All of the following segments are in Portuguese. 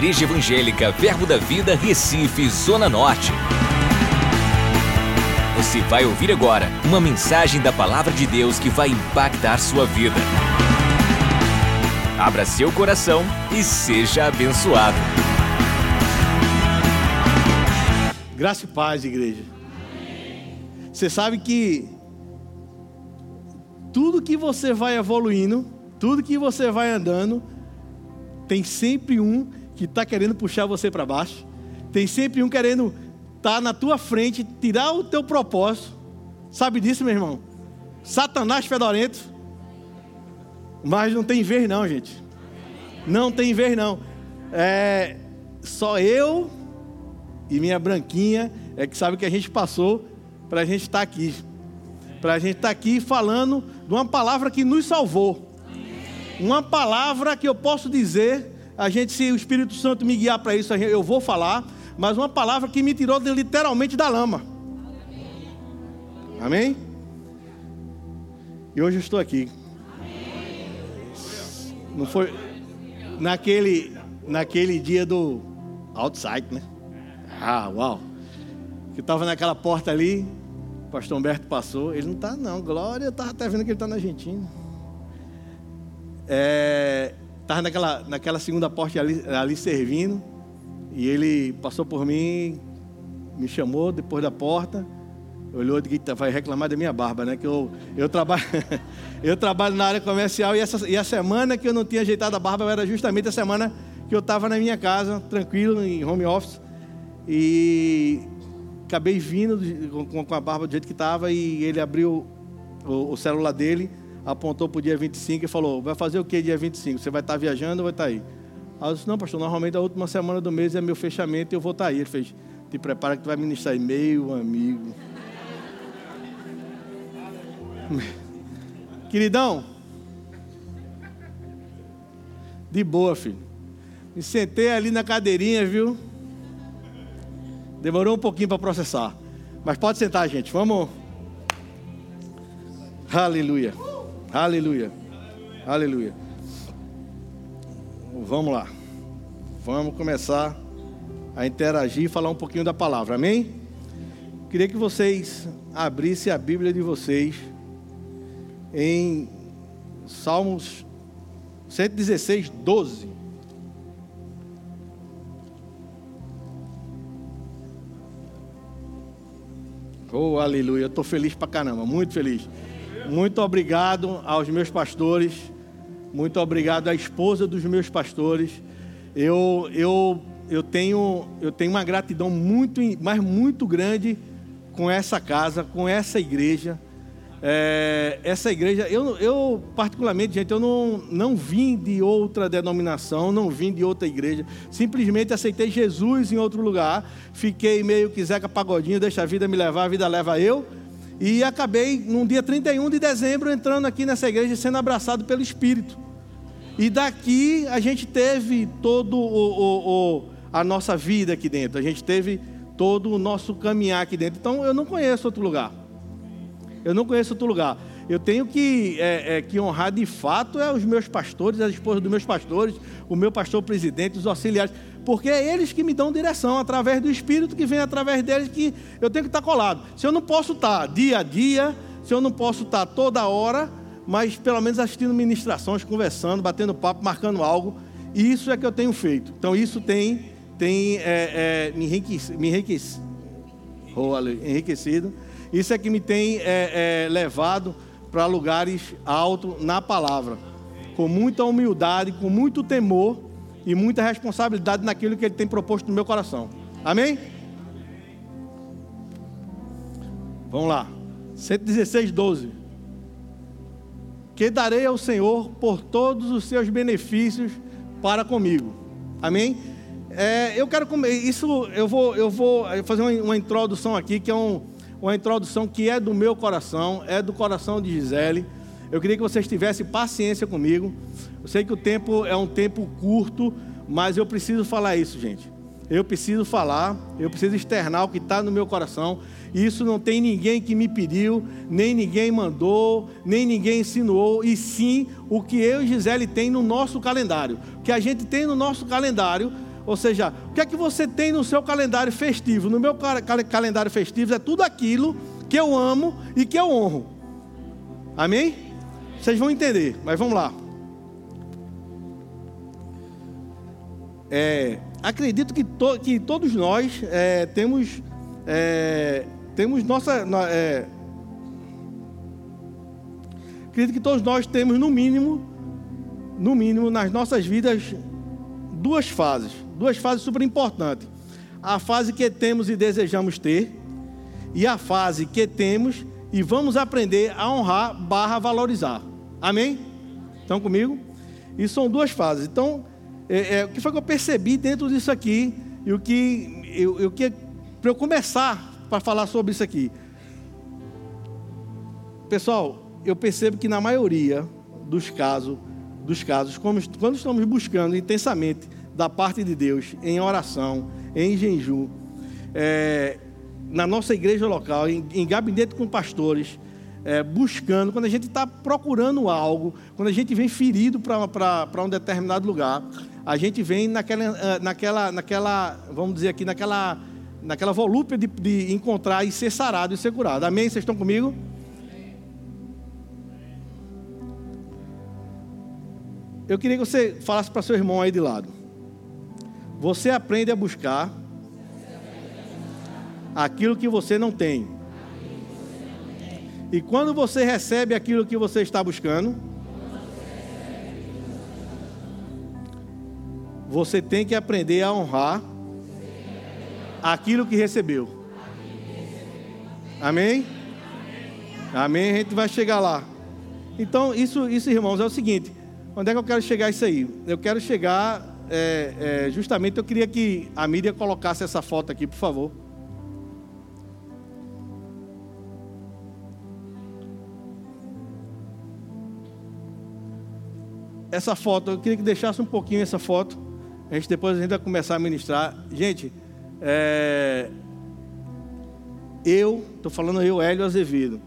Igreja Evangélica Verbo da Vida, Recife, Zona Norte. Você vai ouvir agora uma mensagem da Palavra de Deus que vai impactar sua vida. Abra seu coração e seja abençoado. Graça e paz, igreja. Você sabe que tudo que você vai evoluindo, tudo que você vai andando, tem sempre um que está querendo puxar você para baixo. Tem sempre um querendo estar tá na tua frente, tirar o teu propósito. Sabe disso, meu irmão? Satanás fedorento. Mas não tem vez não, gente. Não tem vez não. É só eu e minha branquinha é que sabe que a gente passou para a gente estar tá aqui. Para a gente estar tá aqui falando de uma palavra que nos salvou. Uma palavra que eu posso dizer, a gente, se o Espírito Santo me guiar para isso, eu vou falar, mas uma palavra que me tirou literalmente da lama. Amém? E hoje eu estou aqui. Não foi naquele, naquele dia do outside, né? Ah, uau. Que estava naquela porta ali, o pastor Humberto passou. Ele não está, não. Glória, eu estava até vendo que ele está na Argentina. Estava naquela, naquela segunda porta ali, ali servindo. E ele passou por mim, me chamou depois da porta. Olhou e disse, vai reclamar da minha barba, né? Que eu, eu, trabalho, eu trabalho na área comercial e, essa, e a semana que eu não tinha ajeitado a barba era justamente a semana que eu estava na minha casa, tranquilo, em home office. E acabei vindo com, com a barba do jeito que estava e ele abriu o, o, celular dele, apontou para o dia 25 e falou: Vai fazer o que dia 25? Você vai estar tá viajando ou vai estar tá aí? Aí eu disse: Não, pastor, normalmente a última semana do mês é meu fechamento e eu vou estar tá aí. Ele fez: Te prepara que tu vai ministrar aí, meu amigo. Queridão, de boa, filho. Me sentei ali na cadeirinha, viu? Demorou um pouquinho para processar. Mas pode sentar, gente. Vamos. Aleluia. Aleluia. Aleluia. Vamos lá. Vamos começar a interagir e falar um pouquinho da palavra. Amém? Queria que vocês abrissem a Bíblia de vocês em Salmos 116, 12. Oh, aleluia. Eu estou feliz pra caramba, muito feliz. Muito obrigado aos meus pastores. Muito obrigado à esposa dos meus pastores. Eu, eu, eu, tenho, eu tenho uma gratidão muito, mas muito grande com essa casa, com essa igreja. É, essa igreja, eu, eu particularmente, gente, eu não, não vim de outra denominação, não vim de outra igreja, simplesmente aceitei Jesus em outro lugar, fiquei meio que Zeca Pagodinho, deixa a vida me levar, a vida leva eu, e acabei, num dia 31 de dezembro, entrando aqui nessa igreja, sendo abraçado pelo Espírito. E daqui a gente teve todo o, o, o, a nossa vida aqui dentro, a gente teve todo o nosso caminhar aqui dentro. Então eu não conheço outro lugar. Eu não conheço outro lugar. Eu tenho que, é, é, que honrar de fato é os meus pastores, as esposas dos meus pastores, o meu pastor presidente, os auxiliares, porque é eles que me dão direção, através do Espírito que vem através deles, que eu tenho que estar colado. Se eu não posso estar dia a dia, se eu não posso estar toda hora, mas pelo menos assistindo ministrações, conversando, batendo papo, marcando algo, isso é que eu tenho feito. Então isso tem, tem é, é me enriquecido, me enriquecido, oh, enriquecido isso é que me tem é, é, levado para lugares altos na palavra, com muita humildade, com muito temor e muita responsabilidade naquilo que Ele tem proposto no meu coração. Amém? Vamos lá. 116, 12. Que darei ao Senhor por todos os seus benefícios para comigo. Amém? É, eu quero comer. Isso eu vou, eu vou fazer uma, uma introdução aqui que é um uma introdução que é do meu coração, é do coração de Gisele. Eu queria que vocês tivessem paciência comigo. Eu sei que o tempo é um tempo curto, mas eu preciso falar isso, gente. Eu preciso falar, eu preciso externar o que está no meu coração. Isso não tem ninguém que me pediu, nem ninguém mandou, nem ninguém insinuou, e sim o que eu e Gisele tem no nosso calendário. O que a gente tem no nosso calendário Ou seja, o que é que você tem no seu calendário festivo? No meu calendário festivo é tudo aquilo que eu amo e que eu honro. Amém? Vocês vão entender, mas vamos lá. É, acredito que, to, que todos nós é, temos, é, temos nossa. É, acredito que todos nós temos, no mínimo, no mínimo, nas nossas vidas, duas fases. Duas fases super importantes. A fase que temos e desejamos ter, e a fase que temos e vamos aprender a honrar barra valorizar. Amém? Estão comigo? E são duas fases. Então, é, é, o que foi que eu percebi dentro disso aqui e o que eu, eu que para eu começar para falar sobre isso aqui. Pessoal, eu percebo que na maioria dos casos dos casos, quando estamos buscando intensamente da parte de Deus, em oração, em jejum, é, na nossa igreja local, em, em gabinete com pastores, é, buscando, quando a gente está procurando algo, quando a gente vem ferido para um determinado lugar, a gente vem naquela, ah, naquela, naquela, vamos dizer aqui, naquela, naquela volúpia de, de encontrar e ser sarado e ser curado. Amém? Vocês estão comigo? Eu queria que você falasse para seu irmão aí de lado. Você aprende a buscar aquilo que você não tem. E quando você recebe aquilo que você está buscando, você tem que aprender a honrar aquilo que recebeu. Amém? Amém. A gente vai chegar lá. Então, isso, isso, irmãos, é o seguinte: Onde é que eu quero chegar isso aí? Eu quero chegar, é, é, justamente eu queria que a mídia colocasse essa foto aqui, por favor. Essa foto, eu queria que deixasse um pouquinho essa foto. A gente depois a gente vai começar a ministrar. Gente, é, eu, estou falando eu, Hélio Azevedo.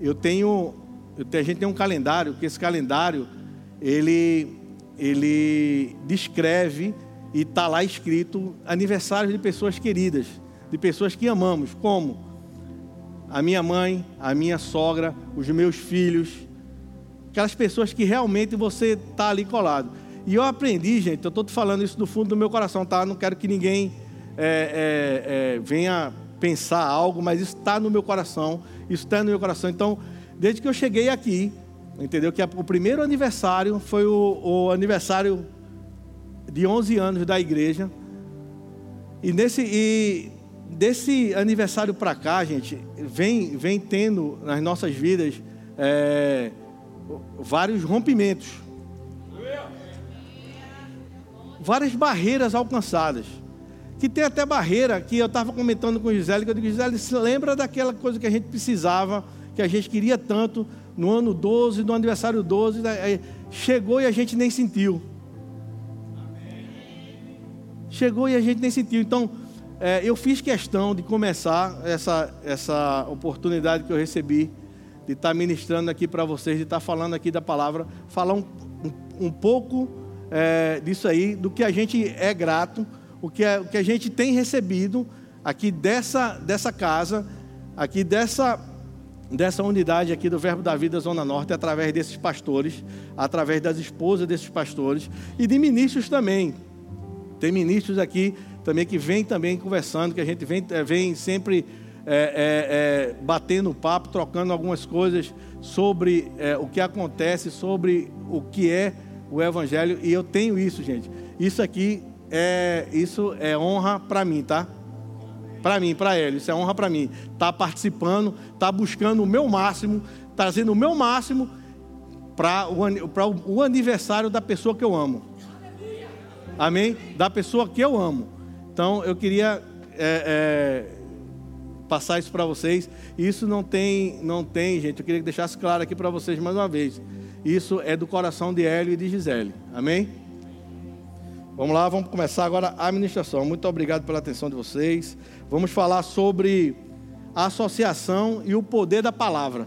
Eu tenho, eu tenho, a gente tem um calendário, que esse calendário ele, ele descreve e está lá escrito aniversários de pessoas queridas, de pessoas que amamos, como a minha mãe, a minha sogra, os meus filhos, aquelas pessoas que realmente você está ali colado. E eu aprendi, gente, eu estou te falando isso do fundo do meu coração, tá? Não quero que ninguém é, é, é, venha pensar algo, mas isso está no meu coração, isso está no meu coração. Então, desde que eu cheguei aqui, Entendeu? Que o primeiro aniversário foi o, o aniversário de 11 anos da igreja. E nesse e desse aniversário para cá, gente, vem, vem tendo nas nossas vidas é, vários rompimentos. Várias barreiras alcançadas. Que tem até barreira que eu estava comentando com Gisele, que eu digo, Gisele, se lembra daquela coisa que a gente precisava, que a gente queria tanto, no ano 12, no aniversário 12, chegou e a gente nem sentiu. Chegou e a gente nem sentiu. Então, é, eu fiz questão de começar essa, essa oportunidade que eu recebi de estar ministrando aqui para vocês, de estar falando aqui da palavra, falar um, um, um pouco é, disso aí, do que a gente é grato, o que, é, o que a gente tem recebido aqui dessa, dessa casa, aqui dessa dessa unidade aqui do Verbo da Vida Zona Norte através desses pastores, através das esposas desses pastores e de ministros também. Tem ministros aqui também que vêm também conversando, que a gente vem, eh, vem sempre é, é, é, batendo papo, trocando algumas coisas sobre o que acontece, sobre o que é o Evangelho. E eu tenho isso, gente. Isso aqui é isso é honra para mim, tá? para mim, para ele. Isso é honra para mim. Tá participando, tá buscando o meu máximo, trazendo o meu máximo para o, o aniversário da pessoa que eu amo. Amém? Da pessoa que eu amo. Então eu queria é, é, passar isso para vocês. Isso não tem, não tem, gente. Eu queria que deixasse claro aqui para vocês mais uma vez. Isso é do coração de Hélio e de Gisele. Amém? Vamos lá, vamos começar agora a administração. Muito obrigado pela atenção de vocês. Vamos falar sobre a associação e o poder da palavra.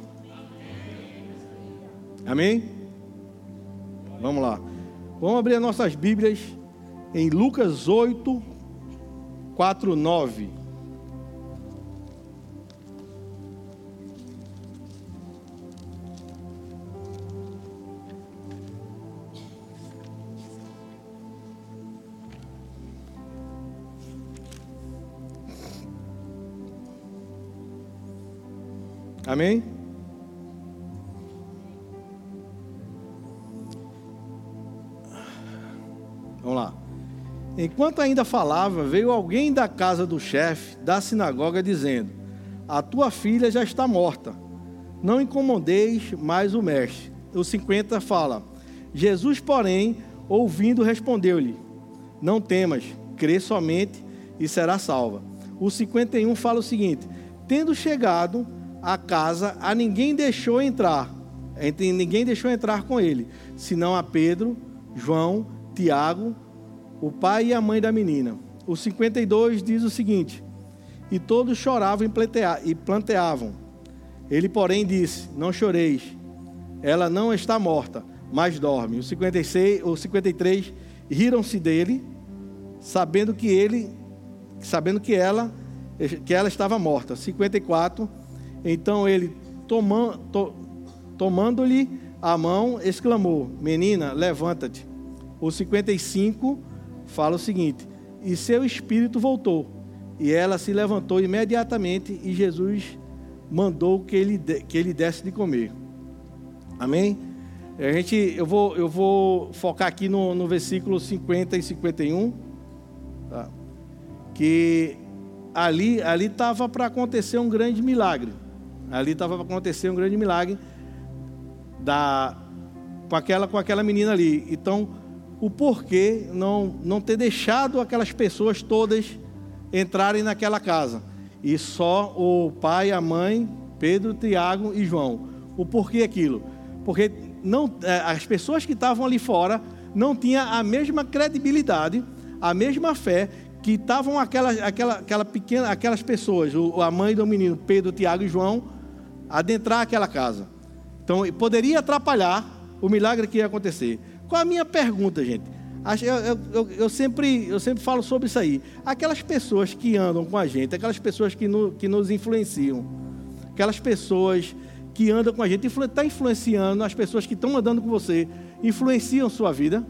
Amém? Vamos lá. Vamos abrir as nossas Bíblias em Lucas 8, 4, 9. Amém? Vamos lá. Enquanto ainda falava, veio alguém da casa do chefe da sinagoga dizendo: A tua filha já está morta. Não incomodeis mais o mestre. O 50 fala: Jesus, porém, ouvindo, respondeu-lhe: Não temas, crê somente e será salva. O 51 fala o seguinte: Tendo chegado à casa, a ninguém deixou entrar. Ninguém deixou entrar com ele, senão a Pedro, João, Tiago, o pai e a mãe da menina. O 52 diz o seguinte: E todos choravam e planteavam. Ele, porém, disse: Não choreis, ela não está morta, mas dorme. O 56, o 53 riram-se dele, sabendo que ele, sabendo que ela, que ela estava morta. 54, então ele tomando, to, tomando-lhe a mão, exclamou: Menina, levanta-te. O 55 fala o seguinte: E seu espírito voltou, e ela se levantou imediatamente, e Jesus mandou que ele, que ele desse de comer. Amém? A gente, eu, vou, eu vou focar aqui no, no versículo 50 e 51, tá? que ali ali estava para acontecer um grande milagre. Ali estava para acontecer um grande milagre da, com, aquela, com aquela menina ali. Então, o porquê não, não ter deixado aquelas pessoas todas entrarem naquela casa. E só o pai, a mãe, Pedro, Tiago e João. O porquê aquilo? Porque não, é, as pessoas que estavam ali fora não tinham a mesma credibilidade, a mesma fé que estavam aquela, aquela, aquela pequena, aquelas pessoas, a mãe do menino, Pedro, Tiago e João, adentrar aquela casa. Então, poderia atrapalhar o milagre que ia acontecer. Qual a minha pergunta, gente? Eu, eu, eu, eu, sempre, eu sempre falo sobre isso aí. Aquelas pessoas que andam com a gente, aquelas pessoas que, no, que nos influenciam, aquelas pessoas que andam com a gente, está influenciando as pessoas que estão andando com você, influenciam sua vida?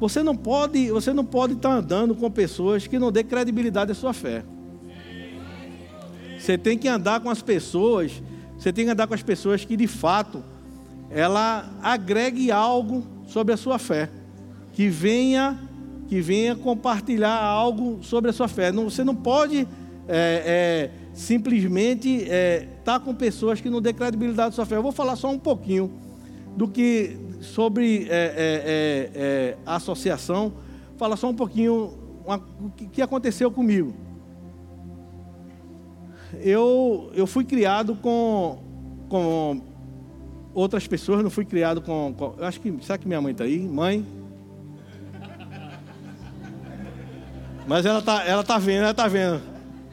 Você não pode, você não pode estar andando com pessoas que não dê credibilidade à sua fé. Você tem que andar com as pessoas, você tem que andar com as pessoas que de fato ela agregue algo sobre a sua fé, que venha, que venha compartilhar algo sobre a sua fé. Não, você não pode é, é, simplesmente estar é, tá com pessoas que não dê credibilidade à sua fé. Eu vou falar só um pouquinho do que sobre é, é, é, a associação, falar só um pouquinho o que aconteceu comigo eu, eu fui criado com, com outras pessoas, não fui criado com, com. eu acho que. Será que minha mãe está aí? Mãe? Mas ela tá, ela tá vendo, ela tá vendo.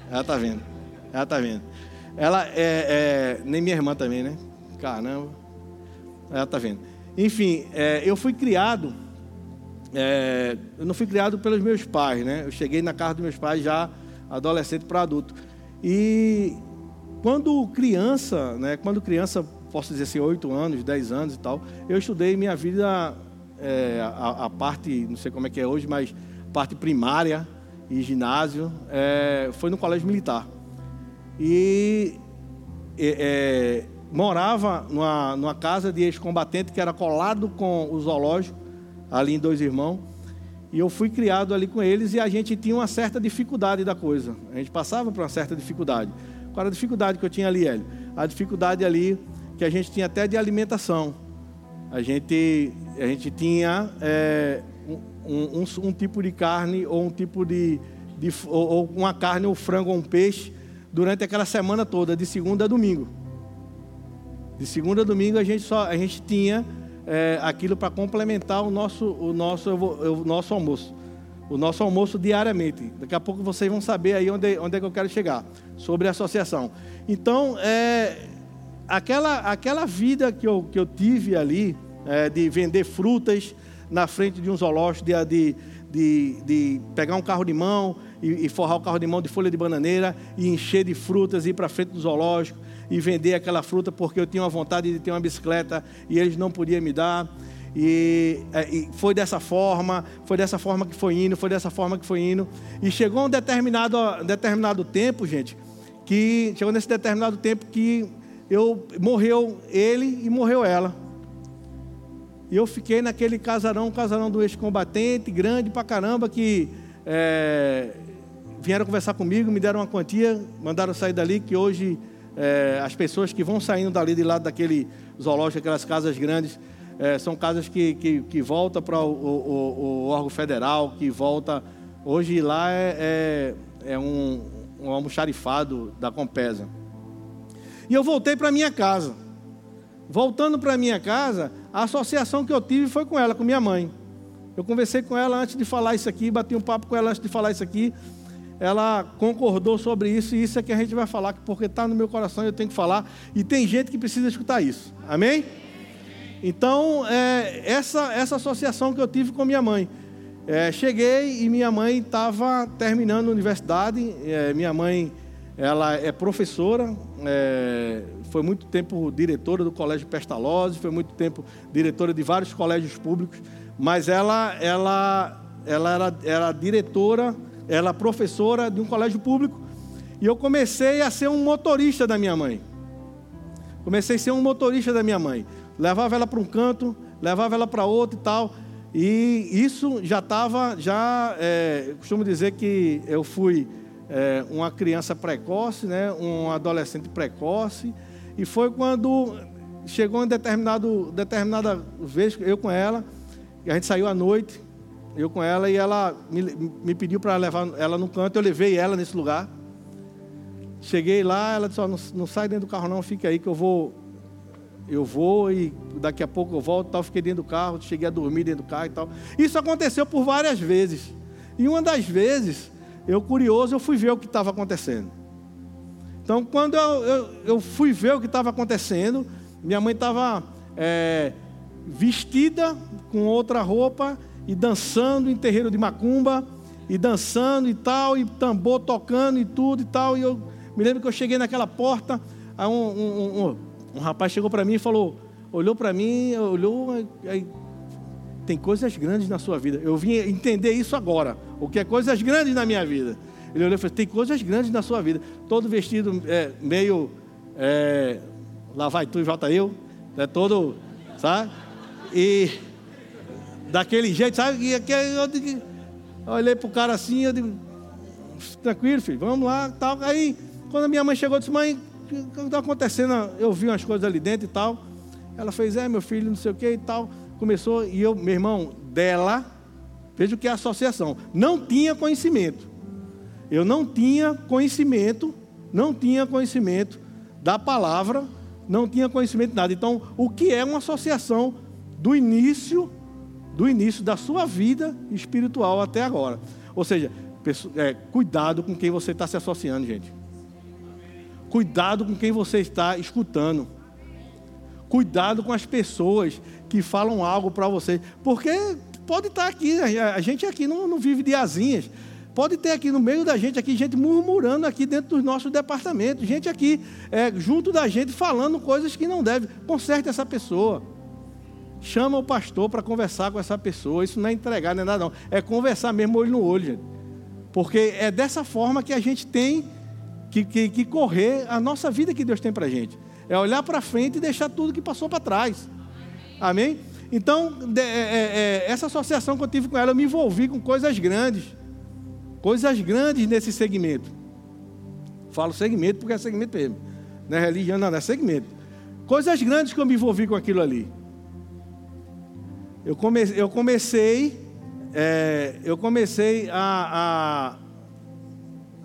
Ela tá vendo. Ela tá vendo. Ela é, é nem minha irmã também, né? Caramba. Ela tá vendo. Enfim, é, eu fui criado. É, eu não fui criado pelos meus pais, né? Eu cheguei na casa dos meus pais já adolescente para adulto. E quando criança, né, quando criança, posso dizer assim, 8 anos, 10 anos e tal, eu estudei minha vida, é, a, a, parte, não sei como é que é hoje, mas parte primária e ginásio, é, foi no colégio militar. E é, morava numa, numa casa de ex-combatente que era colado com o zoológico, ali em Dois Irmãos. E eu fui criado ali com eles e a gente tinha uma certa dificuldade da coisa. A gente passava por uma certa dificuldade. Qual era a dificuldade que eu tinha ali, Hélio? A dificuldade ali que a gente tinha até de alimentação. A gente, a gente tinha é, um, um, um, tipo de carne ou um tipo de, de ou, ou uma carne ou frango ou um peixe durante aquela semana toda, de segunda a domingo. De segunda a domingo a gente só a gente tinha é, aquilo para complementar o nosso, o, nosso, o nosso almoço. O nosso almoço diariamente. Daqui a pouco vocês vão saber aí onde, onde é que eu quero chegar. Sobre a associação. Então, é, aquela, aquela vida que eu, que eu tive ali, é, de vender frutas na frente de um zoológico, de, de, de, de pegar um carro de mão e, e, forrar o carro de mão de folha de bananeira e encher de frutas, ir para frente do zoológico e vender aquela fruta porque eu tinha uma vontade de ter uma bicicleta e eles não podiam me dar. E, é, e, foi dessa forma, foi dessa forma que foi indo, foi dessa forma que foi indo. E chegou um determinado, determinado tempo, gente, que chegou nesse determinado tempo que eu morreu ele e morreu ela. E eu fiquei naquele casarão, casarão do ex-combatente, grande pra caramba, que é, vieram conversar comigo, me deram uma quantia, mandaram sair dali, que hoje é, as pessoas que vão saindo dali de lado daquele zoológico, aquelas casas grandes, é, são casas que, que, que voltam para o, o, o, órgão federal, que volta. Hoje lá é, é, é um, um almoxarifado da Compesa. E eu voltei para minha casa. Voltando para minha casa, a associação que eu tive foi com ela, com minha mãe. Eu conversei com ela antes de falar isso aqui, bati um papo com ela antes de falar isso aqui. Ela concordou sobre isso e isso é que a gente vai falar, porque está no meu coração e eu tenho que falar. E tem gente que precisa escutar isso. Amém? Então, é, essa, essa associação que eu tive com minha mãe. É, cheguei e minha mãe estava terminando a universidade. É, minha mãe ela é professora, é, foi muito tempo diretora do Colégio Pestalozzi, foi muito tempo diretora de vários colégios públicos, mas ela, ela, ela era, era diretora, ela professora de um colégio público, e eu comecei a ser um motorista da minha mãe. Comecei a ser um motorista da minha mãe. Levava ela para um canto, levava ela para outro e tal. E isso já estava, já, é, costumo dizer que eu fui é, uma criança precoce, né, um adolescente precoce, e foi quando chegou em determinado, determinada vez, eu com ela, a gente saiu à noite, eu com ela, e ela me, me pediu para levar ela no canto, eu levei ela nesse lugar. Cheguei lá, ela disse, oh, não, não sai dentro do carro não, fica aí que eu vou, eu vou e daqui a pouco eu volto, tal, fiquei dentro do carro, cheguei a dormir dentro do carro e tal. Isso aconteceu por várias vezes. E uma das vezes, eu curioso, eu fui ver o que estava acontecendo. Então, quando eu, eu, eu, fui ver o que estava acontecendo, minha mãe estava é, vestida com outra roupa e dançando em terreiro de macumba, e dançando e tal, e tambor tocando e tudo e tal. E eu me lembro que eu cheguei naquela porta, aí um, um, um, um rapaz chegou para mim e falou, olhou para mim, olhou, aí tem coisas grandes na sua vida. Eu vim entender isso agora. O que é coisas grandes na minha vida. Ele olhou e falou: tem coisas grandes na sua vida. Todo vestido é, meio. É, lá vai tu e volta eu. É todo. Sabe? E. Daquele jeito, sabe? Eu olhei pro cara assim, eu digo. Tranquilo, filho, vamos lá. Tal. Aí, quando a minha mãe chegou, eu disse: mãe, o que está acontecendo? Eu vi umas coisas ali dentro e tal. Ela fez: é, meu filho, não sei o que e tal começou, e eu, meu irmão, dela, veja o que é associação, não tinha conhecimento. Eu não tinha conhecimento, não tinha conhecimento da palavra, não tinha conhecimento de nada. Então, o que é uma associação do início, do início da sua vida espiritual até agora? Ou seja, é, cuidado com quem você está se associando, gente. Cuidado com quem você está escutando. Cuidado com as pessoas que falam algo para você. Porque pode estar tá aqui, a gente aqui não, não vive de asinhas. Pode ter aqui no meio da gente, aqui, gente murmurando aqui dentro dos nossos departamentos, gente aqui é, junto da gente falando coisas que não deve. Conserte essa pessoa. Chama o pastor para conversar com essa pessoa. Isso não é entregar, não é nada, não. É conversar mesmo olho no olho, gente. Porque é dessa forma que a gente tem que, que, que correr a nossa vida que Deus tem para a gente. É olhar para frente e deixar tudo que passou para trás. Amém? Então, é, é, é, essa associação que eu tive com ela, eu me envolvi com coisas grandes. Coisas grandes nesse segmento. Falo segmento porque é segmento mesmo. Não é religião, não, não é segmento. Coisas grandes que eu me envolvi com aquilo ali. Eu, come, eu comecei, é, eu comecei a,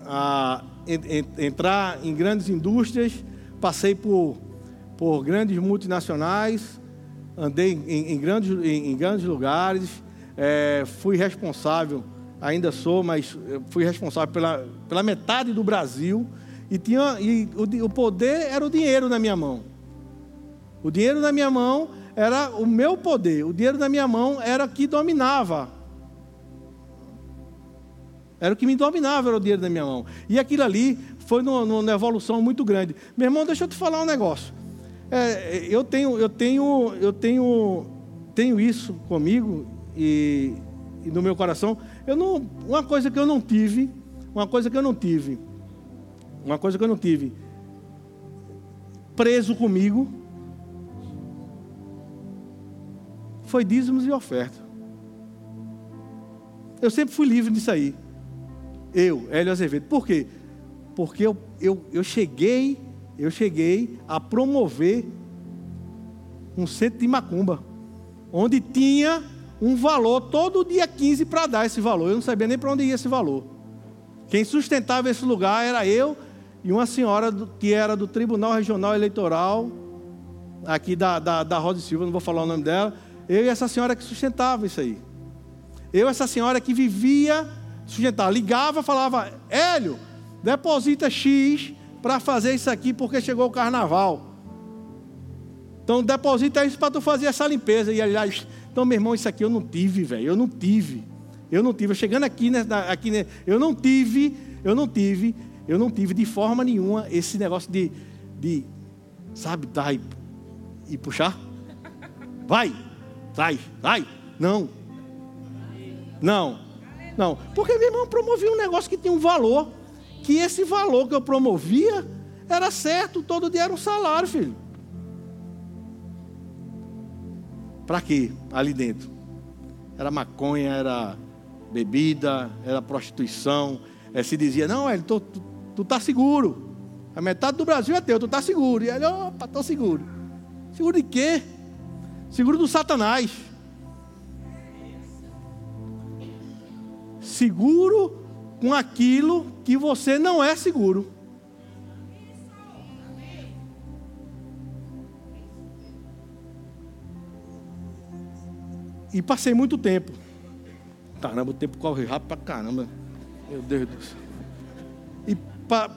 a, a entrar em grandes indústrias, passei por, por grandes multinacionais, andei em, em grandes, em, em, grandes lugares, é, fui responsável, ainda sou, mas fui responsável pela, pela metade do Brasil e, tinha, e o, o poder era o dinheiro na minha mão. O dinheiro na minha mão era o meu poder. O dinheiro na minha mão era que dominava. Era o que me dominava, era o dinheiro na minha mão. E aquilo ali foi numa, numa evolução muito grande. Meu irmão, deixa eu te falar um negócio. É, eu tenho, eu tenho, eu tenho, tenho isso comigo e, e no meu coração. Eu não, uma coisa que eu não tive, uma coisa que eu não tive, uma coisa que eu não tive preso comigo foi dízimos e oferta. Eu sempre fui livre disso aí. Eu, Hélio Azevedo. Por quê? Porque eu, eu, eu cheguei, eu cheguei a promover um centro de macumba, onde tinha um valor todo dia 15 para dar esse valor. Eu não sabia nem para onde ia esse valor. Quem sustentava esse lugar era eu e uma senhora do, que era do Tribunal Regional Eleitoral, aqui da, da, da Rosa Silva, não vou falar o nome dela. Eu e essa senhora que sustentava isso aí. Eu essa senhora que vivia sustentar. Ligava, falava, Hélio, deposita X para fazer isso aqui porque chegou o carnaval. Então deposita isso para tu fazer essa limpeza. E aliás, então meu irmão, isso aqui eu não tive, velho. Eu não tive. Eu não tive. Chegando aqui, né, aqui né, eu não tive, eu não tive eu não tive de forma nenhuma esse negócio de, de sabe, dar e, e puxar. Vai, vai, vai. Não. Não. Não. Porque meu irmão promovia um negócio que tinha um valor. Que esse valor que eu promovia era certo, todo dia era um salário, filho. Para quê? Ali dentro. Era maconha, era bebida, era prostituição. É, se dizia, não, ele tô, Tu está seguro. A metade do Brasil é teu, tu está seguro. E ele, opa, estou seguro. Seguro de quê? Seguro do Satanás. Seguro com aquilo que você não é seguro. E passei muito tempo. Caramba, o tempo corre rápido pra caramba. Meu Deus do céu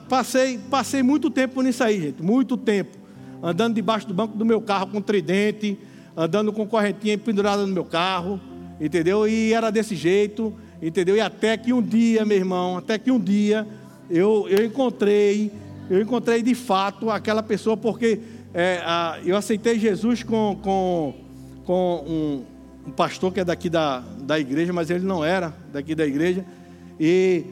passei, passei muito tempo nisso aí, gente, muito tempo. Andando debaixo do banco do meu carro com tridente, andando com correntinha pendurada no meu carro, entendeu? E era desse jeito, entendeu? E até que um dia, meu irmão, até que um dia eu, eu encontrei, eu encontrei de fato aquela pessoa, porque é, a, eu aceitei Jesus com, com, com um, um pastor que é daqui da, da igreja, mas ele não era daqui da igreja. E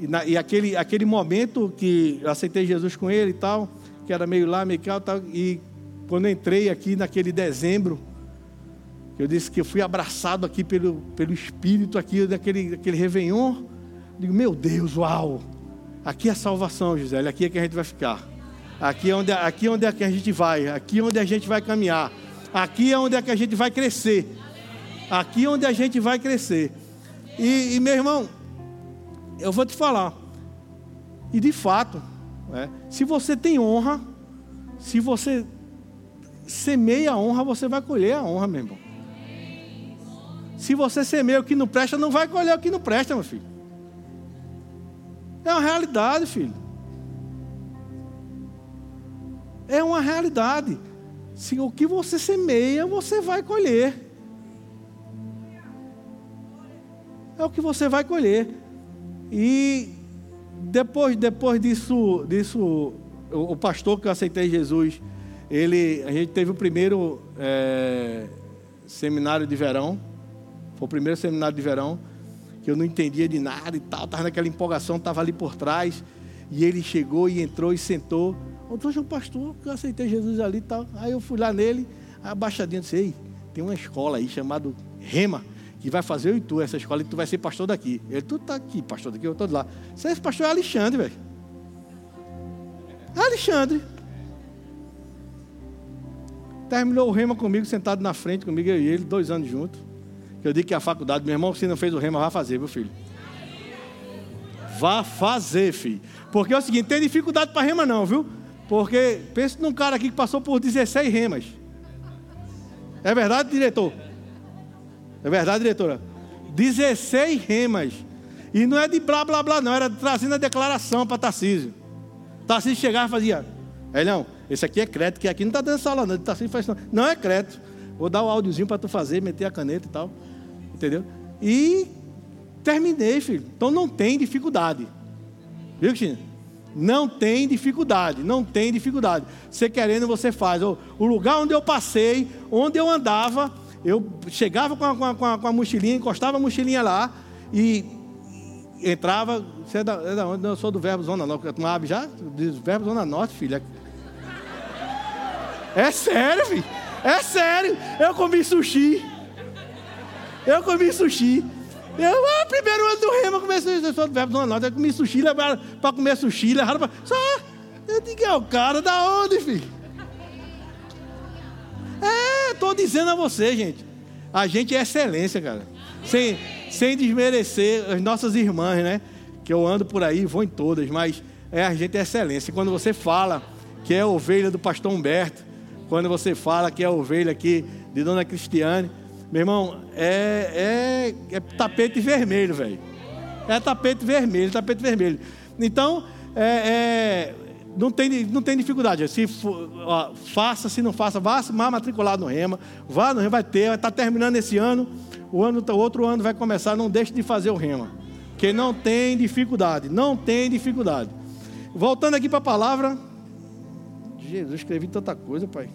e, na, e, aquele, aquele momento que eu aceitei Jesus com ele e tal, que era meio lá, meio cá, tal, e quando entrei aqui naquele dezembro, eu disse que eu fui abraçado aqui pelo, pelo Espírito aqui daquele, daquele Réveillon. Digo, meu Deus, uau! Aqui é salvação, Gisele, aqui é que a gente vai ficar. Aqui é onde, aqui é onde é que a gente vai, aqui é onde a gente vai caminhar. Aqui é onde é que a gente vai crescer. Aqui é onde a gente vai crescer. E, e meu irmão, eu vou te falar. E de fato, é, se você tem honra, se você semeia a honra, você vai colher a honra, meu irmão. Se você semeia o que não presta, não vai colher o que não presta, meu filho. É uma realidade, filho. É uma realidade. Se o que você semeia, você vai colher. É o que você vai colher. E depois, depois disso, disso o, o pastor que eu aceitei Jesus, ele, a gente teve o primeiro é, seminário de verão, foi o primeiro seminário de verão, que eu não entendia de nada e tal, estava naquela empolgação, estava ali por trás, e ele chegou e entrou e sentou. Eu trouxe um pastor eu aceitei Jesus ali e tal. Aí eu fui lá nele, abaixadinho, disse, ei, tem uma escola aí chamada Rema que vai fazer eu e tu essa escola e tu vai ser pastor daqui. Ele, tu tá aqui, pastor daqui, eu tô lá. Esse pastor é Alexandre, velho. Alexandre. Terminou o rema comigo, sentado na frente comigo, eu e ele, dois anos juntos. Eu digo que a faculdade, meu irmão, se não fez o rema, vai fazer, meu filho. Vá fazer, filho. Porque é o seguinte, tem dificuldade para rema não, viu? Porque pensa num cara aqui que passou por 16 remas. É verdade, diretor? É verdade, diretora? 16 remas. E não é de blá blá blá, não, era trazendo a declaração para Tarcísio. Tarcísio chegava e fazia: Elhão, Esse aqui é crédito, que aqui não está dando sala, não. Tá assim, faz, não. não é crédito. Vou dar o áudiozinho para tu fazer, meter a caneta e tal. Entendeu? E terminei, filho. Então não tem dificuldade. Viu, Cristina? Não tem dificuldade, não tem dificuldade. Você querendo, você faz. O lugar onde eu passei, onde eu andava, eu chegava com a, com a, com a mochilinha, encostava a mochilinha lá e entrava. Você é da, é da onde? Eu sou do Verbo Zona Norte. Tu não já? Diz Verbo Zona Norte, filha. É sério, filho. É sério. Eu comi sushi. Eu comi sushi. Eu, ah, primeiro ano do remo, eu comecei, eu sou do Verbo Zona Norte. Eu comi sushi, levaram para comer sushi, levaram para. Só. Eu digo, é o cara da onde, filho? É, estou dizendo a você, gente. A gente é excelência, cara. Sem, sem desmerecer as nossas irmãs, né? Que eu ando por aí, vou em todas, mas é, a gente é excelência. Quando você fala que é a ovelha do pastor Humberto, quando você fala que é ovelha aqui de Dona Cristiane, meu irmão, é, é, é tapete vermelho, velho. É tapete vermelho, tapete vermelho. Então, é, é não tem, não tem dificuldade. Se ó, faça, se não faça, vá mais matriculado no Rema, vá no Rema, vai ter, vai estar tá terminando esse ano, o ano, o outro ano vai começar, não deixe de fazer o Rema. Porque não tem dificuldade, não tem dificuldade. Voltando aqui para a palavra. Jesus, escrevi tanta coisa, Pai.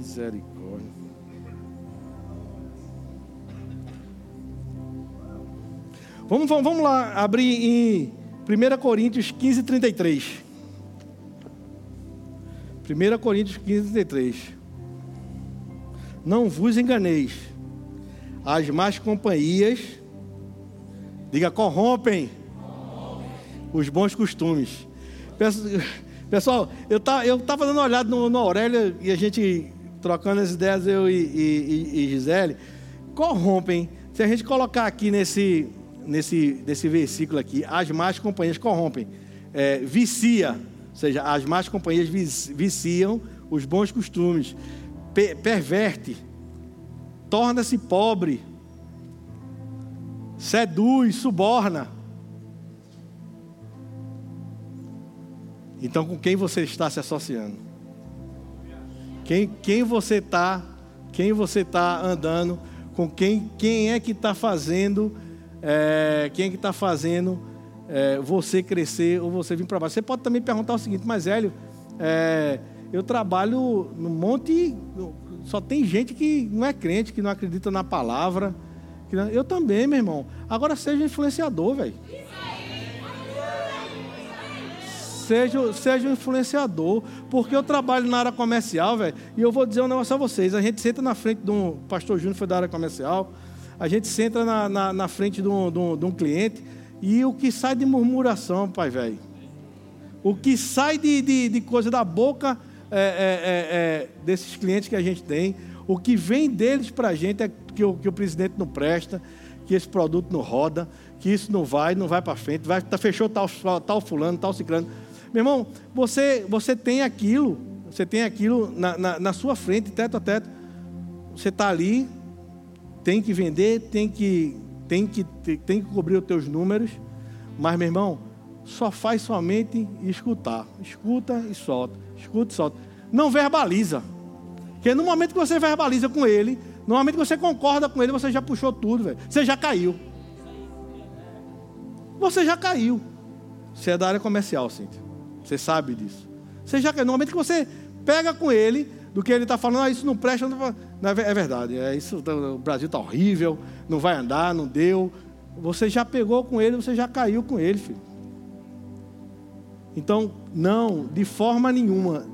Misericórdia. Vamos, vamos, vamos lá abrir em 1 Coríntios 15, 33. 1 Coríntios 15, 33. Não vos enganeis, as más companhias, diga, corrompem, os bons costumes. Pessoal, eu estava dando uma olhada no, no Aurélio e a gente trocando as ideias, eu e, e, e Gisele, corrompem. Se a gente colocar aqui nesse, nesse, nesse versículo aqui, as más companhias corrompem, é, vicia, ou seja, as más companhias viciam os bons costumes, per perverte, torna-se pobre, seduz, suborna. Então, com quem você está se associando? Quem, quem você está? Quem você está andando? Com quem? Quem é que está fazendo? é, quem é que está fazendo é, você crescer ou você vir para baixo. Você pode também perguntar o seguinte, mas Hélio, é, eu trabalho num monte, só tem gente que não é crente, que não acredita na palavra. Eu também, meu irmão. Agora seja influenciador, velho. Seja, seja um influenciador, porque eu trabalho na área comercial, velho, e eu vou dizer um negócio a vocês. A gente senta na frente de um. Pastor Júnior foi da área comercial a gente senta na, na, na frente de um, de, um, de um, cliente e o que sai de murmuração, pai velho. O que sai de, de, de coisa da boca é, é, é, é desses clientes que a gente tem, o que vem deles para a gente é que o, que o presidente não presta, que esse produto não roda, que isso não vai, não vai para frente, vai, tá, fechou tal, tal fulano, tal ciclano. Meu irmão, você, você tem aquilo, você tem aquilo na, na, na sua frente, teto a teto. Você está ali, tem que vender, tem que, tem que, tem que cobrir os teus números, mas, meu irmão, só faz somente escutar. Escuta e solta, escuta e solta. Não verbaliza. Porque no momento que você verbaliza com ele, no momento que você concorda com ele, você já puxou tudo, velho. Você já caiu. Você já caiu. Você é da área comercial, Cíntia. Você sabe disso. Você já. No momento que você pega com ele, do que ele está falando, ah, isso não presta. Não, não é verdade, é isso, o Brasil está horrível, não vai andar, não deu. Você já pegou com ele, você já caiu com ele, filho. Então, não, de forma nenhuma.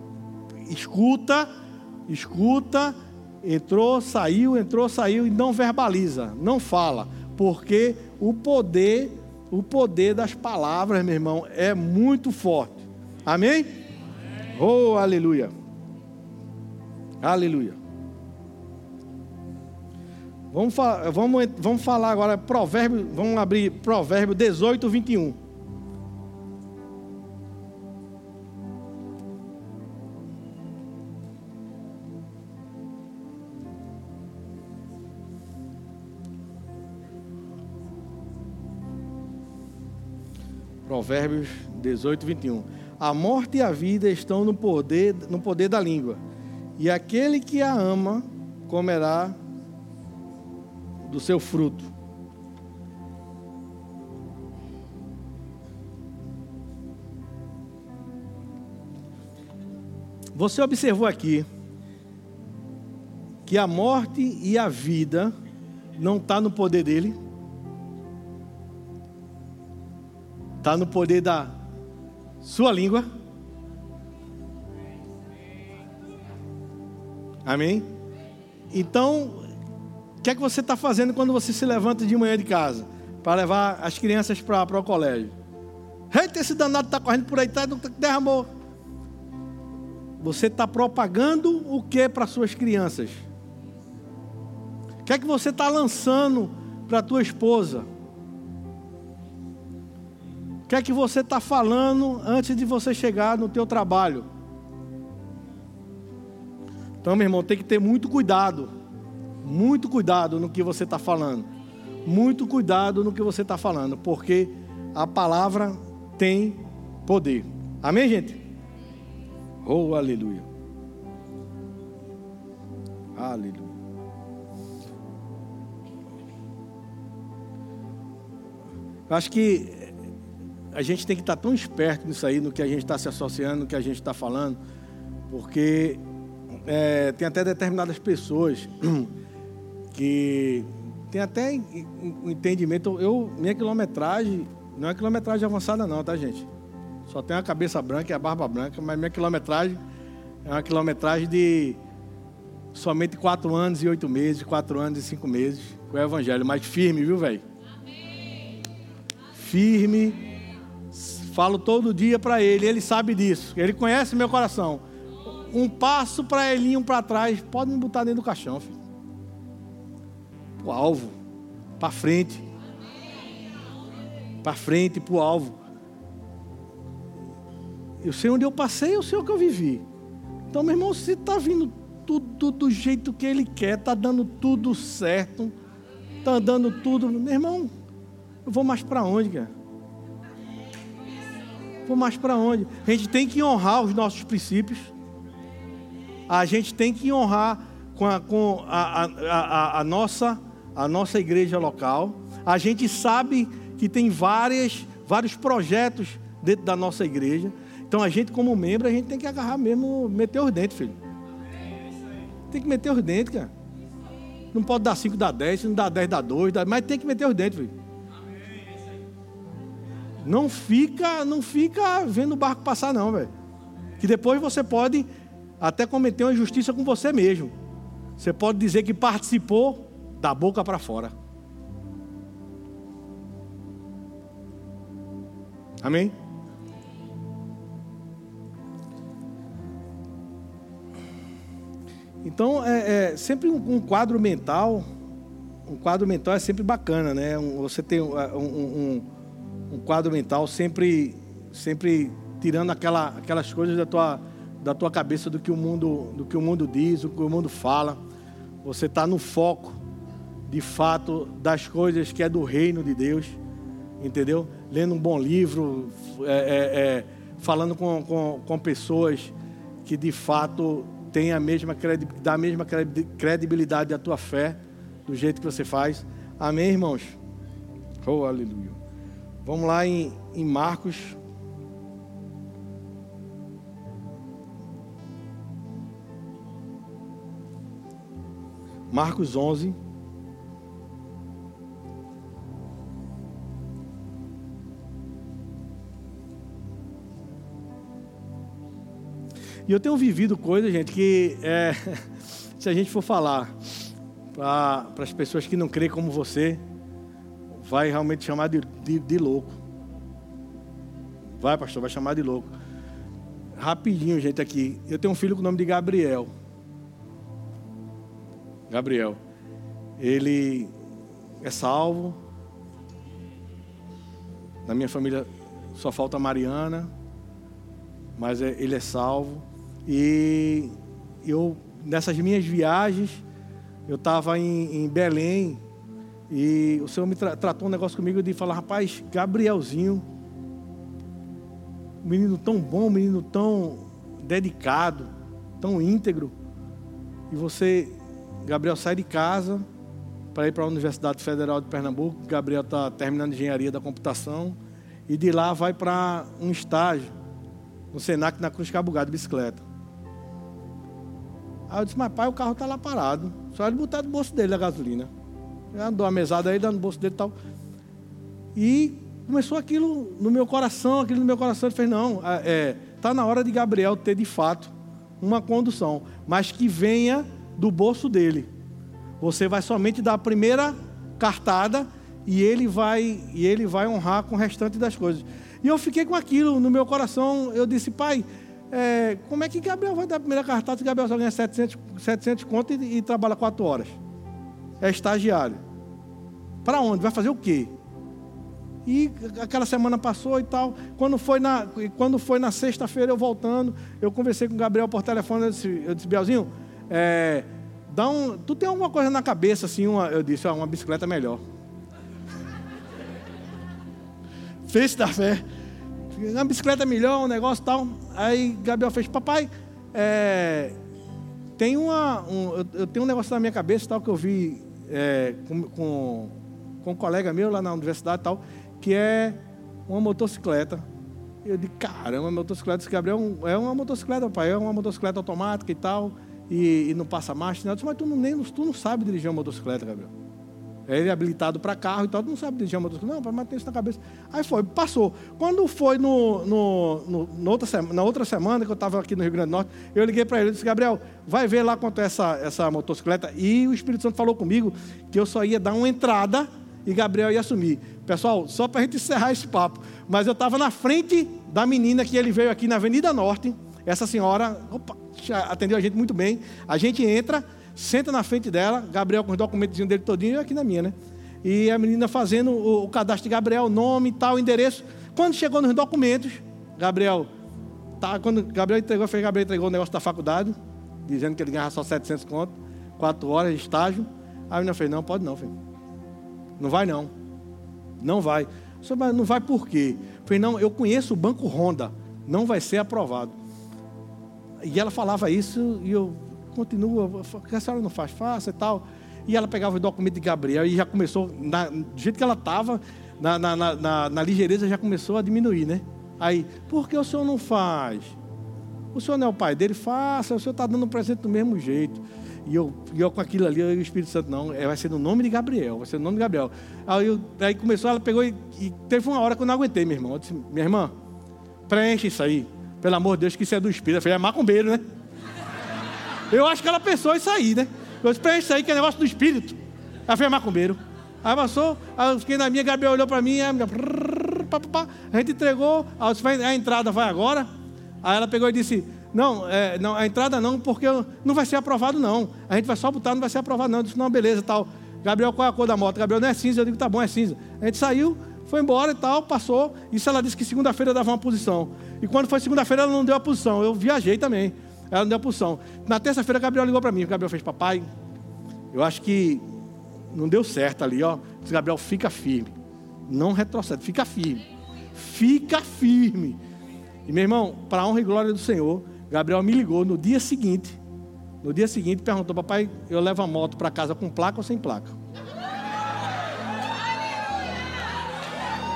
Escuta, escuta, entrou, saiu, entrou, saiu e não verbaliza, não fala, porque o poder, o poder das palavras, meu irmão, é muito forte. Amém? Oh, aleluia. Aleluia. Vamos, vamos, vamos falar agora, provérbio, vamos abrir provérbio 18, 21. Provérbios 18, 21. A morte e a vida estão no poder, no poder da língua, e aquele que a ama comerá do seu fruto. Você observou aqui que a morte e a vida não está no poder dele? Está no poder da sua língua? Amém? Então, o que é que você está fazendo quando você se levanta de manhã de casa para levar as crianças para o colégio? Eita, esse danado está correndo por aí, tá, derramou. Você está propagando o que para suas crianças? O que é que você está lançando para a tua esposa? O que é que você está falando antes de você chegar no teu trabalho? Então, meu irmão, tem que ter muito cuidado. Muito cuidado no que você está falando. Muito cuidado no que você está falando. Porque a palavra tem poder. Amém, gente? Oh, aleluia. Aleluia. Eu acho que a gente tem que estar tão esperto nisso aí, no que a gente está se associando, no que a gente está falando, porque é, tem até determinadas pessoas que tem até um entendimento. Eu, minha quilometragem não é quilometragem avançada, não, tá, gente? Só tem a cabeça branca e a barba branca, mas minha quilometragem é uma quilometragem de somente quatro anos e oito meses, quatro anos e cinco meses com o Evangelho, mas firme, viu, velho? Firme Falo todo dia para ele, ele sabe disso. Ele conhece meu coração. Um passo para ele e um para trás, pode me botar dentro do caixão, filho. O alvo, para frente. Para frente, para o alvo. Eu sei onde eu passei, eu sei o que eu vivi. Então, meu irmão, se está vindo tudo do jeito que ele quer, está dando tudo certo, está dando tudo, meu irmão, eu vou mais para onde, cara? Vou mais para onde? A gente tem que honrar os nossos princípios. A gente tem que honrar com a, com a, a, a, nossa, a nossa igreja local. A gente sabe que tem várias, vários projetos dentro da nossa igreja. Então a gente, como membro, a gente tem que agarrar mesmo, meter os dentes, filho. Tem que meter os dentes, cara. Não pode dar 5, dar 10, se não dá 10, dá 2, mas tem que meter os dentes, filho. Não fica, não fica vendo o barco passar não, velho. Que depois você pode até cometer uma injustiça com você mesmo. Você pode dizer que participou da boca para fora. Amém? Então, é, é sempre um, um, quadro mental, um quadro mental é sempre bacana, né? Um, você tem um, um um quadro mental sempre, sempre tirando aquela, aquelas coisas da tua, da tua cabeça do que o mundo, do que o mundo diz, do que o mundo fala. Você está no foco, de fato, das coisas que é do reino de Deus, entendeu? Lendo um bom livro, é, é, é, falando com, com, com pessoas que de fato têm a mesma a mesma credibilidade à tua fé, do jeito que você faz. Amém, irmãos? Oh, aleluia. Vamos lá em, em Marcos. Marcos 11. E eu tenho vivido coisas, gente, que é, se a gente for falar para as pessoas que não creem como você, vai realmente chamar de, de, de louco. Vai, pastor, vai chamar de louco. Rapidinho, gente, aqui. Eu tenho um filho com o nome de Gabriel. Gabriel. Ele é salvo. Na minha família só falta Mariana, mas é, ele é salvo. E eu, nessas minhas viagens, eu estava em, em Belém, e o Senhor me tra tratou um negócio comigo de falar, rapaz, Gabrielzinho um menino tão bom, um menino tão dedicado, tão íntegro. E você, Gabriel, sai de casa para ir para a Universidade Federal de Pernambuco. Gabriel está terminando engenharia da computação. E de lá vai para um estágio no Senac na Cruz Cabugá de bicicleta. Aí eu disse, mas pai, o carro está lá parado. Só ele botar no bolso dele a gasolina. Andou a mesada aí, dando no bolso dele e tal. E começou aquilo no meu coração, aquilo no meu coração. Ele fez, não, está é, na hora de Gabriel ter de fato uma condução, mas que venha do bolso dele. Você vai somente dar a primeira cartada e ele vai e ele vai honrar com o restante das coisas. E eu fiquei com aquilo no meu coração. Eu disse, pai, é, como é que Gabriel vai dar a primeira cartada se Gabriel só ganha 700, 700 conto e, e trabalha 4 horas? É estagiário. Para onde? Vai fazer o quê? E aquela semana passou e tal. Quando foi na, quando foi na sexta-feira, eu voltando, eu conversei com o Gabriel por telefone. Eu disse, eu disse Bielzinho, é, dá um, tu tem alguma coisa na cabeça, assim? Uma, eu disse, ah, uma bicicleta melhor. Fez da fé. Uma bicicleta é melhor, um negócio tal. Aí Gabriel fez, papai, é, tem uma, um, eu tenho um negócio na minha cabeça tal que eu vi é, com, com, com um colega meu lá na universidade tal que é uma motocicleta. Eu disse, caramba, motocicleta, esse Gabriel é, é uma motocicleta, pai, é uma motocicleta automática e tal, e, e não passa marcha. Eu disse, mas tu não, nem, tu não sabe dirigir uma motocicleta, Gabriel. Ele é habilitado para carro e tal, tu não sabe dirigir uma motocicleta. Não, mas tem isso na cabeça. Aí foi, passou. Quando foi no, no, no, no outra na outra semana que eu estava aqui no Rio Grande do Norte, eu liguei para ele e disse, Gabriel, vai ver lá quanto é essa, essa motocicleta. E o Espírito Santo falou comigo que eu só ia dar uma entrada e Gabriel ia assumir. Pessoal, só para a gente encerrar esse papo, mas eu estava na frente da menina que ele veio aqui na Avenida Norte. Essa senhora opa, atendeu a gente muito bem. A gente entra, senta na frente dela, Gabriel com os documentos dele todinho e aqui na minha, né? E a menina fazendo o, o cadastro de Gabriel, nome, tal, endereço. Quando chegou nos documentos, Gabriel, tá, quando Gabriel entregou, fez Gabriel entregou o negócio da faculdade, dizendo que ele ganhava só 700 conto, quatro horas de estágio. A menina fez, não, pode não, filho. Não vai não. Não vai. Mas não vai por quê? Eu falei, não, eu conheço o Banco Honda. Não vai ser aprovado. E ela falava isso e eu continuo, que a senhora não faz, faça e tal. E ela pegava o documento de Gabriel e já começou, na, do jeito que ela estava, na, na, na, na ligeireza já começou a diminuir, né? Aí, por que o senhor não faz? O senhor não é o pai dele? Faça, o senhor está dando um presente do mesmo jeito. E eu, e eu com aquilo ali, eu, o Espírito Santo, não, é, vai ser no nome de Gabriel, vai ser no nome de Gabriel. Aí, eu, aí começou, ela pegou e, e, teve uma hora que eu não aguentei, meu irmão. Eu disse, minha irmã, preenche isso aí. Pelo amor de Deus, que isso é do Espírito. Eu falei, é macumbeiro, né? Eu acho que ela pensou isso aí, né? Eu disse, preenche isso aí, que é negócio do Espírito. Ela falei, é macumbeiro. Aí passou, aí eu fiquei na minha, Gabriel olhou para mim, a, a gente entregou, a, a entrada vai agora. Aí ela pegou e disse, não, é, não, a entrada não, porque não vai ser aprovado, não. A gente vai só botar, não vai ser aprovado, não. Eu disse, não, beleza tal. Gabriel, qual é a cor da moto? Gabriel, não é cinza. Eu digo, tá bom, é cinza. A gente saiu, foi embora e tal, passou. Isso ela disse que segunda-feira dava uma posição. E quando foi segunda-feira, ela não deu a posição. Eu viajei também. Ela não deu a posição. Na terça-feira, Gabriel ligou para mim. Gabriel fez, papai, eu acho que não deu certo ali, ó. Disse, Gabriel, fica firme. Não retrocede, fica firme. Fica firme. E meu irmão, para a honra e glória do Senhor, Gabriel me ligou no dia seguinte. No dia seguinte, perguntou: Papai, eu levo a moto para casa com placa ou sem placa?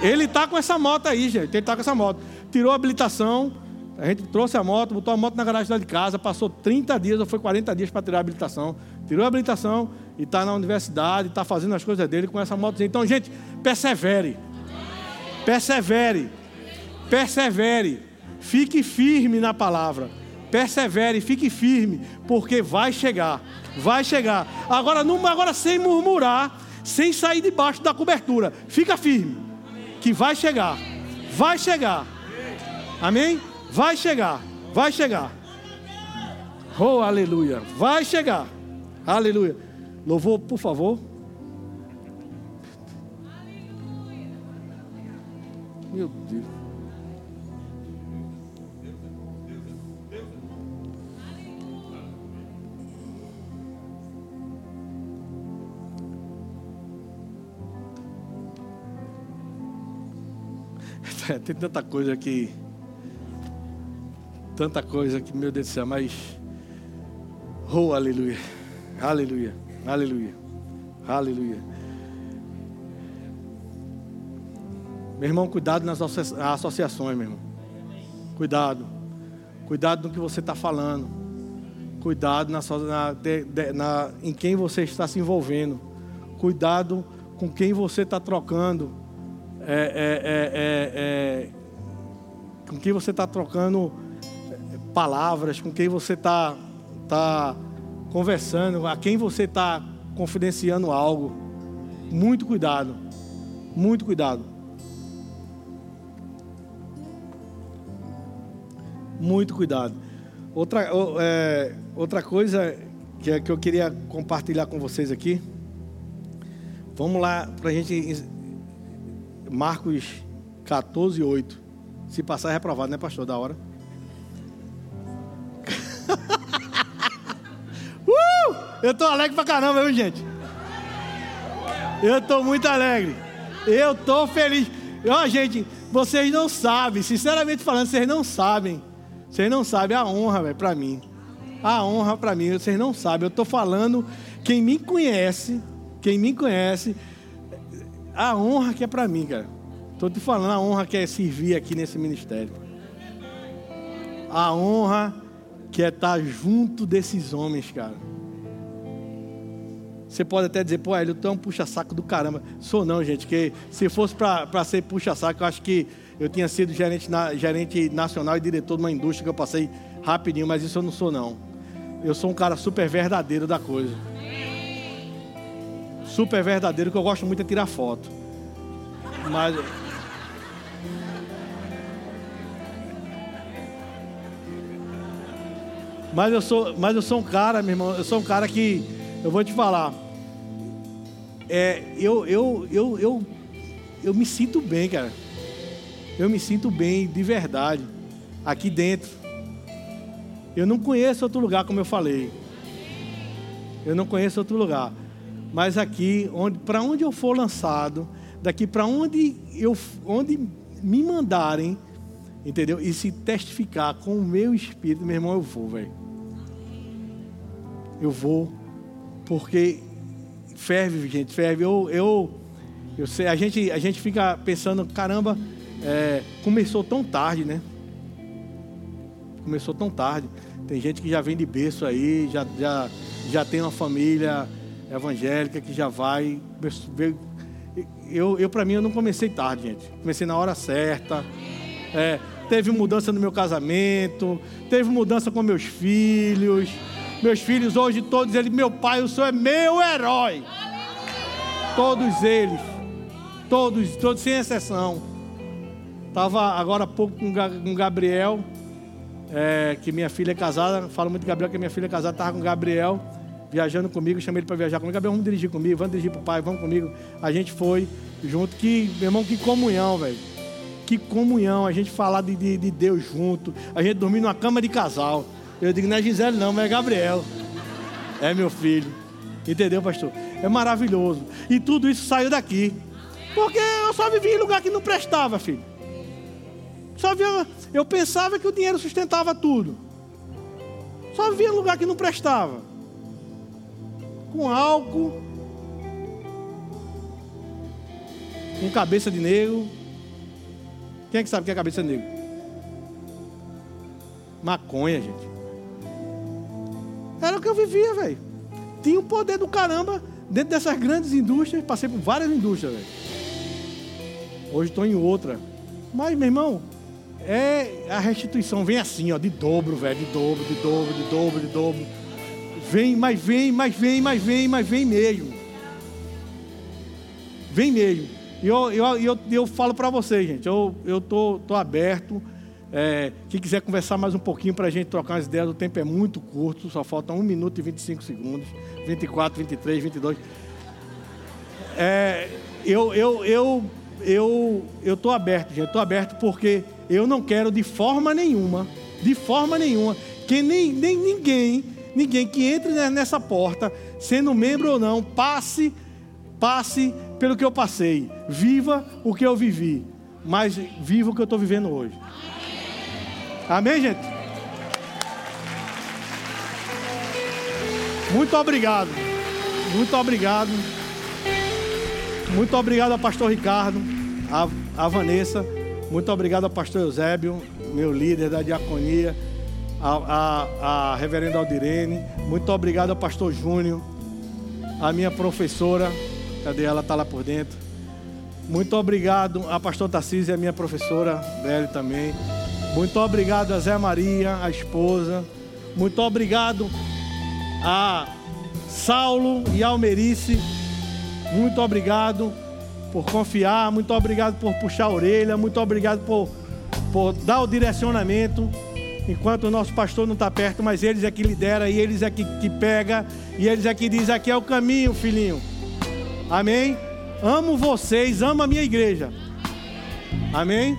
Ele está com essa moto aí, gente. Ele está com essa moto. Tirou a habilitação. A gente trouxe a moto, botou a moto na garagem lá de casa. Passou 30 dias ou foi 40 dias para tirar a habilitação. Tirou a habilitação e está na universidade, está fazendo as coisas dele com essa moto. Então, gente, persevere. Persevere. Persevere. Fique firme na palavra. Persevere, fique firme, porque vai chegar. Vai chegar. Agora, não, agora sem murmurar, sem sair debaixo da cobertura. Fica firme, que vai chegar. Vai chegar. Amém? Vai chegar. Vai chegar. Oh, aleluia. Vai chegar. Aleluia. Louvor, por favor. Meu Deus. Tem tanta coisa que tanta coisa que, meu Deus do céu, mas. Oh, aleluia. Aleluia. Aleluia. Aleluia. Meu irmão, cuidado nas associações, meu irmão. Cuidado. Cuidado no que você está falando. Cuidado na, na, na, em quem você está se envolvendo. Cuidado com quem você está trocando. É, é, é, é, com quem você está trocando palavras, com quem você está tá conversando, a quem você está confidenciando algo. Muito cuidado. Muito cuidado. Muito cuidado. Outra, é, outra coisa que, que eu queria compartilhar com vocês aqui. Vamos lá para a gente. Marcos 14, 8. Se passar é reprovado, né, pastor? Da hora. uh! Eu tô alegre pra caramba, viu, gente? Eu tô muito alegre. Eu tô feliz. Ó, oh, gente, vocês não sabem, sinceramente falando, vocês não sabem. Vocês não sabem a honra, velho, pra mim. A honra pra mim, vocês não sabem. Eu tô falando, quem me conhece, quem me conhece, a honra que é pra mim, cara. Estou te falando a honra que é servir aqui nesse ministério. A honra que é estar junto desses homens, cara. Você pode até dizer, pô, ele é um puxa-saco do caramba. Sou não, gente, que se fosse para ser puxa-saco, eu acho que eu tinha sido gerente, na, gerente nacional e diretor de uma indústria que eu passei rapidinho, mas isso eu não sou não. Eu sou um cara super verdadeiro da coisa. Super verdadeiro, que eu gosto muito de tirar foto. Mas Mas eu sou, mas eu sou um cara, meu irmão, eu sou um cara que eu vou te falar. É, eu, eu, eu, eu, eu me sinto bem, cara. Eu me sinto bem de verdade aqui dentro. Eu não conheço outro lugar, como eu falei. Eu não conheço outro lugar. Mas aqui, onde, para onde eu for lançado, daqui para onde eu, onde me mandarem, entendeu? E se testificar com o meu espírito, meu irmão, eu vou, velho eu vou, porque ferve, gente, ferve. Eu, eu, eu sei, a gente, a gente fica pensando, caramba, é, começou tão tarde, né? Começou tão tarde. Tem gente que já vem de berço aí, já, já, já tem uma família evangélica que já vai. Eu, eu para mim, eu não comecei tarde, gente. Comecei na hora certa. É, teve mudança no meu casamento, teve mudança com meus filhos. Meus filhos hoje todos eles, meu pai, o Senhor é meu herói. Todos eles, todos, todos sem exceção. Estava agora há pouco com Gabriel, é, que minha filha é casada, falo muito de Gabriel, que minha filha é casada, estava com Gabriel, viajando comigo, chamei ele para viajar comigo. Gabriel, vamos dirigir comigo, vamos dirigir para o pai, vamos comigo. A gente foi junto, que, meu irmão, que comunhão, velho. Que comunhão, a gente falar de, de, de Deus junto, a gente dormir numa cama de casal. Eu digo, não é Gisele não, mas é Gabriel. É meu filho. Entendeu, pastor? É maravilhoso. E tudo isso saiu daqui. Porque eu só vivia em lugar que não prestava, filho. Só via, eu pensava que o dinheiro sustentava tudo. Só vivia em lugar que não prestava. Com álcool. Com cabeça de negro. Quem é que sabe o que é cabeça de negro? Maconha, gente. Era o que eu vivia, velho. Tinha um poder do caramba dentro dessas grandes indústrias. Passei por várias indústrias, velho. Hoje estou em outra. Mas, meu irmão, é a restituição vem assim, ó, de dobro, velho, de dobro, de dobro, de dobro, de dobro. Vem, mas vem, mas vem, mas vem, mas vem mesmo. Vem mesmo. E eu, eu, eu, eu falo para vocês, gente, eu, eu tô, tô aberto é, quem quiser conversar mais um pouquinho para a gente trocar as ideias, o tempo é muito curto, só falta 1 minuto e 25 segundos, 24, 23, 22. É, eu eu eu eu eu tô aberto, gente, estou aberto porque eu não quero de forma nenhuma, de forma nenhuma, que nem, nem ninguém, ninguém que entre né, nessa porta, sendo membro ou não, passe, passe pelo que eu passei, viva o que eu vivi, mas viva o que eu estou vivendo hoje. Amém, gente? Muito obrigado. Muito obrigado. Muito obrigado ao pastor Ricardo, a Vanessa. Muito obrigado ao pastor Eusébio, meu líder da diaconia a, a, a reverenda Aldirene. Muito obrigado ao pastor Júnior, a minha professora. Cadê ela? Está lá por dentro. Muito obrigado a pastor Tarcísio, a minha professora dele também. Muito obrigado a Zé Maria, a esposa. Muito obrigado a Saulo e Almerice. Muito obrigado por confiar, muito obrigado por puxar a orelha, muito obrigado por, por dar o direcionamento. Enquanto o nosso pastor não está perto, mas eles é que lidera e eles é que, que pega e eles é que diz aqui é o caminho, filhinho. Amém? Amo vocês, amo a minha igreja. Amém?